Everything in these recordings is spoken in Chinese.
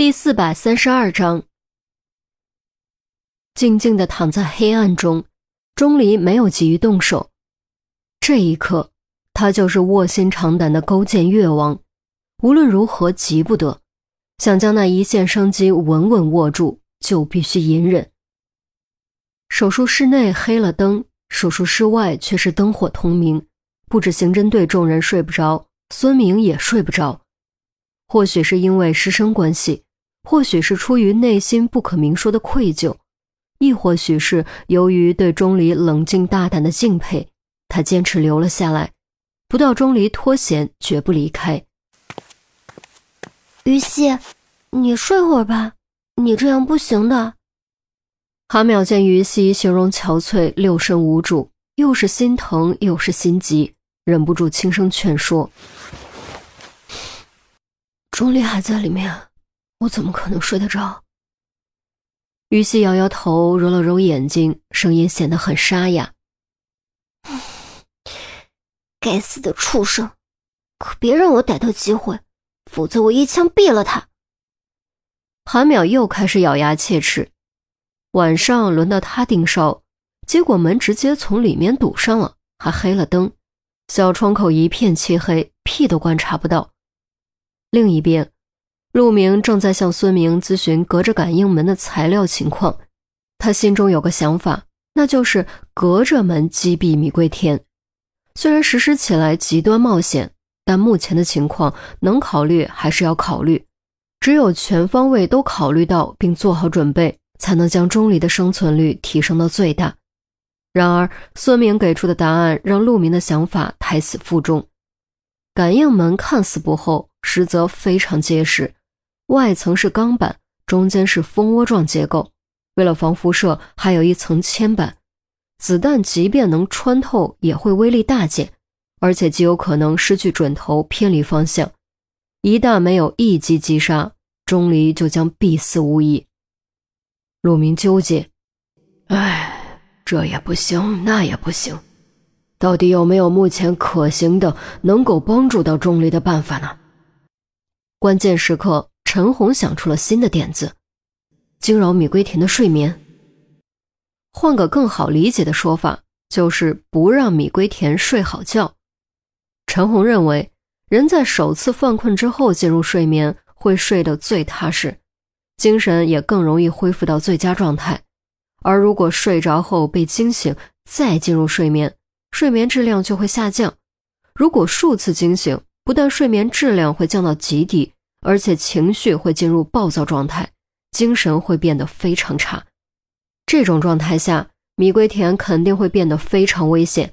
第四百三十二章，静静的躺在黑暗中，钟离没有急于动手。这一刻，他就是卧薪尝胆的勾践越王，无论如何急不得，想将那一线生机稳稳握住，就必须隐忍。手术室内黑了灯，手术室外却是灯火通明。不止刑侦队众人睡不着，孙明也睡不着。或许是因为师生关系。或许是出于内心不可明说的愧疚，亦或许是由于对钟离冷静大胆的敬佩，他坚持留了下来，不到钟离脱险，绝不离开。于西，你睡会儿吧，你这样不行的。韩淼见于西形容憔悴，六神无主，又是心疼又是心急，忍不住轻声劝说：“钟离还在里面。”我怎么可能睡得着？于西摇摇头，揉了揉眼睛，声音显得很沙哑。该死的畜生，可别让我逮到机会，否则我一枪毙了他！韩淼又开始咬牙切齿。晚上轮到他盯梢，结果门直接从里面堵上了，还黑了灯，小窗口一片漆黑，屁都观察不到。另一边。陆明正在向孙明咨询隔着感应门的材料情况，他心中有个想法，那就是隔着门击毙米归田。虽然实施起来极端冒险，但目前的情况能考虑还是要考虑。只有全方位都考虑到并做好准备，才能将钟离的生存率提升到最大。然而，孙明给出的答案让陆明的想法胎死腹中。感应门看似不厚，实则非常结实。外层是钢板，中间是蜂窝状结构。为了防辐射，还有一层铅板。子弹即便能穿透，也会威力大减，而且极有可能失去准头，偏离方向。一旦没有一击击杀，钟离就将必死无疑。陆明纠结，哎，这也不行，那也不行，到底有没有目前可行的、能够帮助到钟离的办法呢？关键时刻。陈红想出了新的点子，惊扰米龟田的睡眠。换个更好理解的说法，就是不让米龟田睡好觉。陈红认为，人在首次犯困之后进入睡眠，会睡得最踏实，精神也更容易恢复到最佳状态。而如果睡着后被惊醒，再进入睡眠，睡眠质量就会下降。如果数次惊醒，不但睡眠质量会降到极低。而且情绪会进入暴躁状态，精神会变得非常差。这种状态下，米龟田肯定会变得非常危险。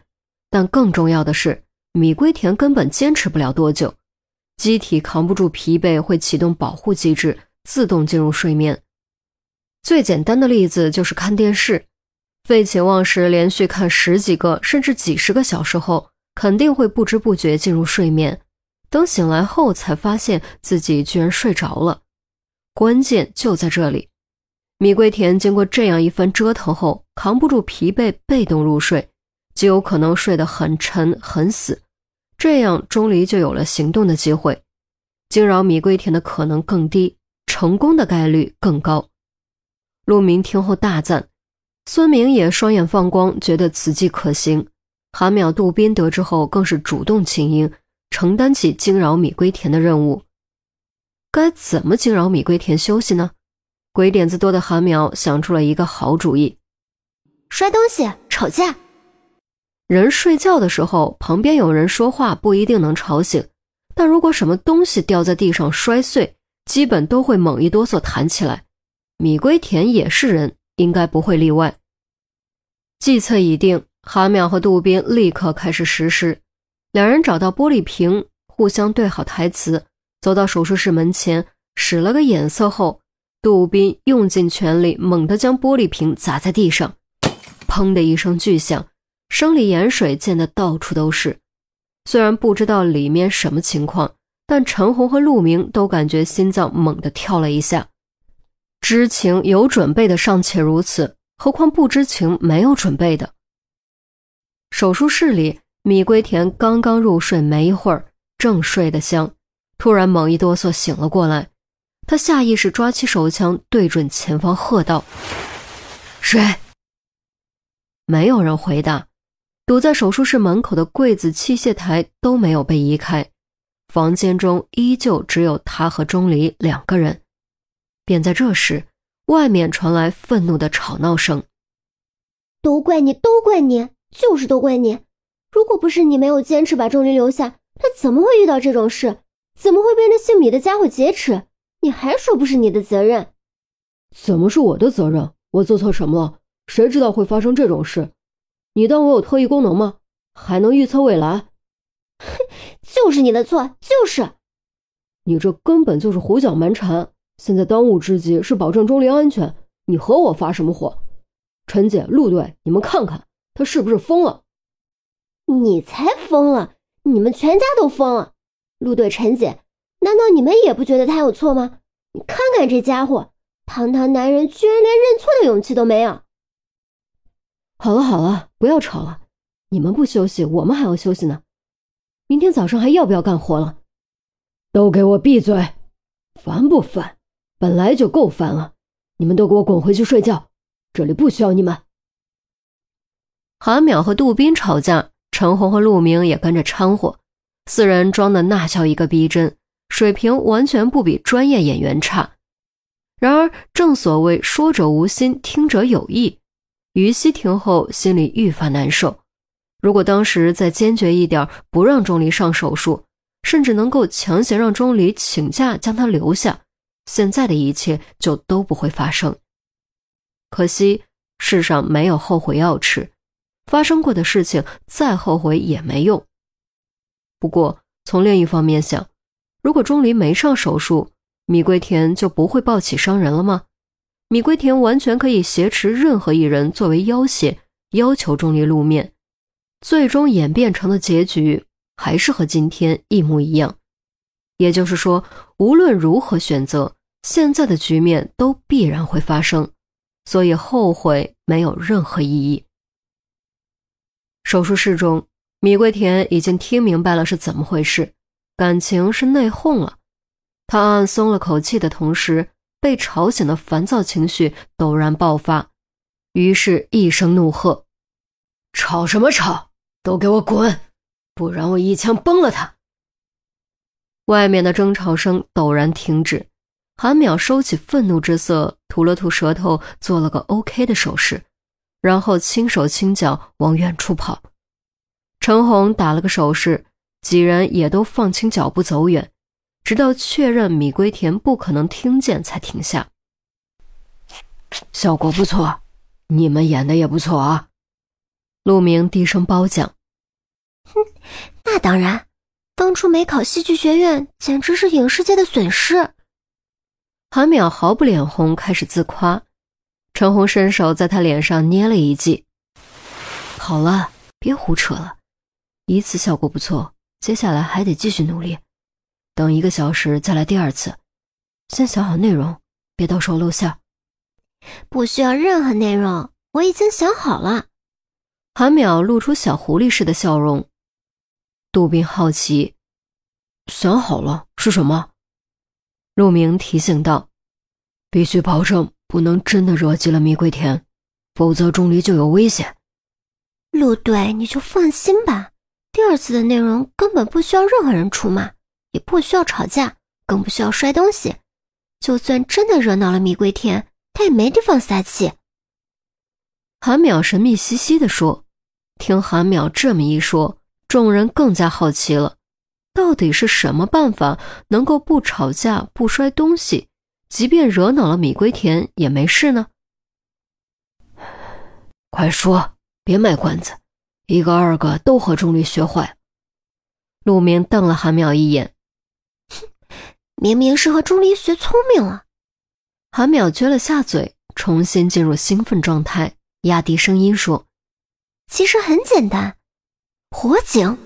但更重要的是，米龟田根本坚持不了多久，机体扛不住疲惫，会启动保护机制，自动进入睡眠。最简单的例子就是看电视，废寝忘食，连续看十几个甚至几十个小时后，肯定会不知不觉进入睡眠。等醒来后，才发现自己居然睡着了。关键就在这里，米龟田经过这样一番折腾后，扛不住疲惫，被动入睡，极有可能睡得很沉很死。这样钟离就有了行动的机会，惊扰米龟田的可能更低，成功的概率更高。陆明听后大赞，孙明也双眼放光，觉得此计可行。韩淼、杜宾得知后，更是主动请缨。承担起惊扰米龟田的任务，该怎么惊扰米龟田休息呢？鬼点子多的韩淼想出了一个好主意：摔东西、吵架。人睡觉的时候，旁边有人说话不一定能吵醒，但如果什么东西掉在地上摔碎，基本都会猛一哆嗦弹起来。米龟田也是人，应该不会例外。计策已定，韩淼和杜宾立刻开始实施。两人找到玻璃瓶，互相对好台词，走到手术室门前，使了个眼色后，杜宾用尽全力，猛地将玻璃瓶砸在地上，砰的一声巨响，生理盐水溅得到处都是。虽然不知道里面什么情况，但陈红和陆明都感觉心脏猛地跳了一下。知情有准备的尚且如此，何况不知情没有准备的？手术室里。米龟田刚刚入睡没一会儿，正睡得香，突然猛一哆嗦醒了过来。他下意识抓起手枪，对准前方喝道：“谁？”没有人回答。堵在手术室门口的柜子、器械台都没有被移开，房间中依旧只有他和钟离两个人。便在这时，外面传来愤怒的吵闹声：“都怪你，都怪你，就是都怪你！如果不是你没有坚持把钟离留下，他怎么会遇到这种事？怎么会被那姓米的家伙劫持？你还说不是你的责任？怎么是我的责任？我做错什么了？谁知道会发生这种事？”你当我有特异功能吗？还能预测未来？哼，就是你的错，就是！你这根本就是胡搅蛮缠。现在当务之急是保证钟离安全。你和我发什么火？陈姐、陆队，你们看看他是不是疯了？你才疯了！你们全家都疯了！陆队、陈姐，难道你们也不觉得他有错吗？你看看这家伙，堂堂男人居然连认错的勇气都没有！好了好了，不要吵了。你们不休息，我们还要休息呢。明天早上还要不要干活了？都给我闭嘴！烦不烦？本来就够烦了。你们都给我滚回去睡觉，这里不需要你们。韩淼和杜斌吵架，陈红和陆明也跟着掺和，四人装的那叫一个逼真，水平完全不比专业演员差。然而，正所谓说者无心，听者有意。于西听后，心里愈发难受。如果当时再坚决一点，不让钟离上手术，甚至能够强行让钟离请假将他留下，现在的一切就都不会发生。可惜世上没有后悔药吃，发生过的事情再后悔也没用。不过从另一方面想，如果钟离没上手术，米桂田就不会抱起伤人了吗？米龟田完全可以挟持任何一人作为要挟，要求钟离露面，最终演变成的结局还是和今天一模一样。也就是说，无论如何选择，现在的局面都必然会发生，所以后悔没有任何意义。手术室中，米龟田已经听明白了是怎么回事，感情是内讧了。他暗暗松了口气的同时。被吵醒的烦躁情绪陡然爆发，于是一声怒喝：“吵什么吵？都给我滚！不然我一枪崩了他！”外面的争吵声陡然停止，韩淼收起愤怒之色，吐了吐舌头，做了个 OK 的手势，然后轻手轻脚往远处跑。陈红打了个手势，几人也都放轻脚步走远。直到确认米龟田不可能听见，才停下。效果不错，你们演的也不错啊。陆明低声褒奖。哼，那当然，当初没考戏剧学院，简直是影视界的损失。韩淼毫不脸红，开始自夸。陈红伸手在他脸上捏了一记。好了，别胡扯了，一次效果不错，接下来还得继续努力。等一个小时再来第二次，先想好内容，别到时候露馅。不需要任何内容，我已经想好了。韩淼露出小狐狸似的笑容。杜宾好奇，想好了是什么？陆明提醒道：“必须保证不能真的惹急了米桂田，否则钟离就有危险。”陆队，你就放心吧，第二次的内容根本不需要任何人出马。也不需要吵架，更不需要摔东西。就算真的惹恼了米桂田，他也没地方撒气。韩淼神秘兮兮地说：“听韩淼这么一说，众人更加好奇了，到底是什么办法能够不吵架、不摔东西，即便惹恼了米龟田也没事呢？”快说，别卖关子，一个二个都和钟离学坏。陆明瞪了韩淼一眼。哼明明是和钟离学聪明了，韩淼撅了下嘴，重新进入兴奋状态，压低声音说：“其实很简单，火警。”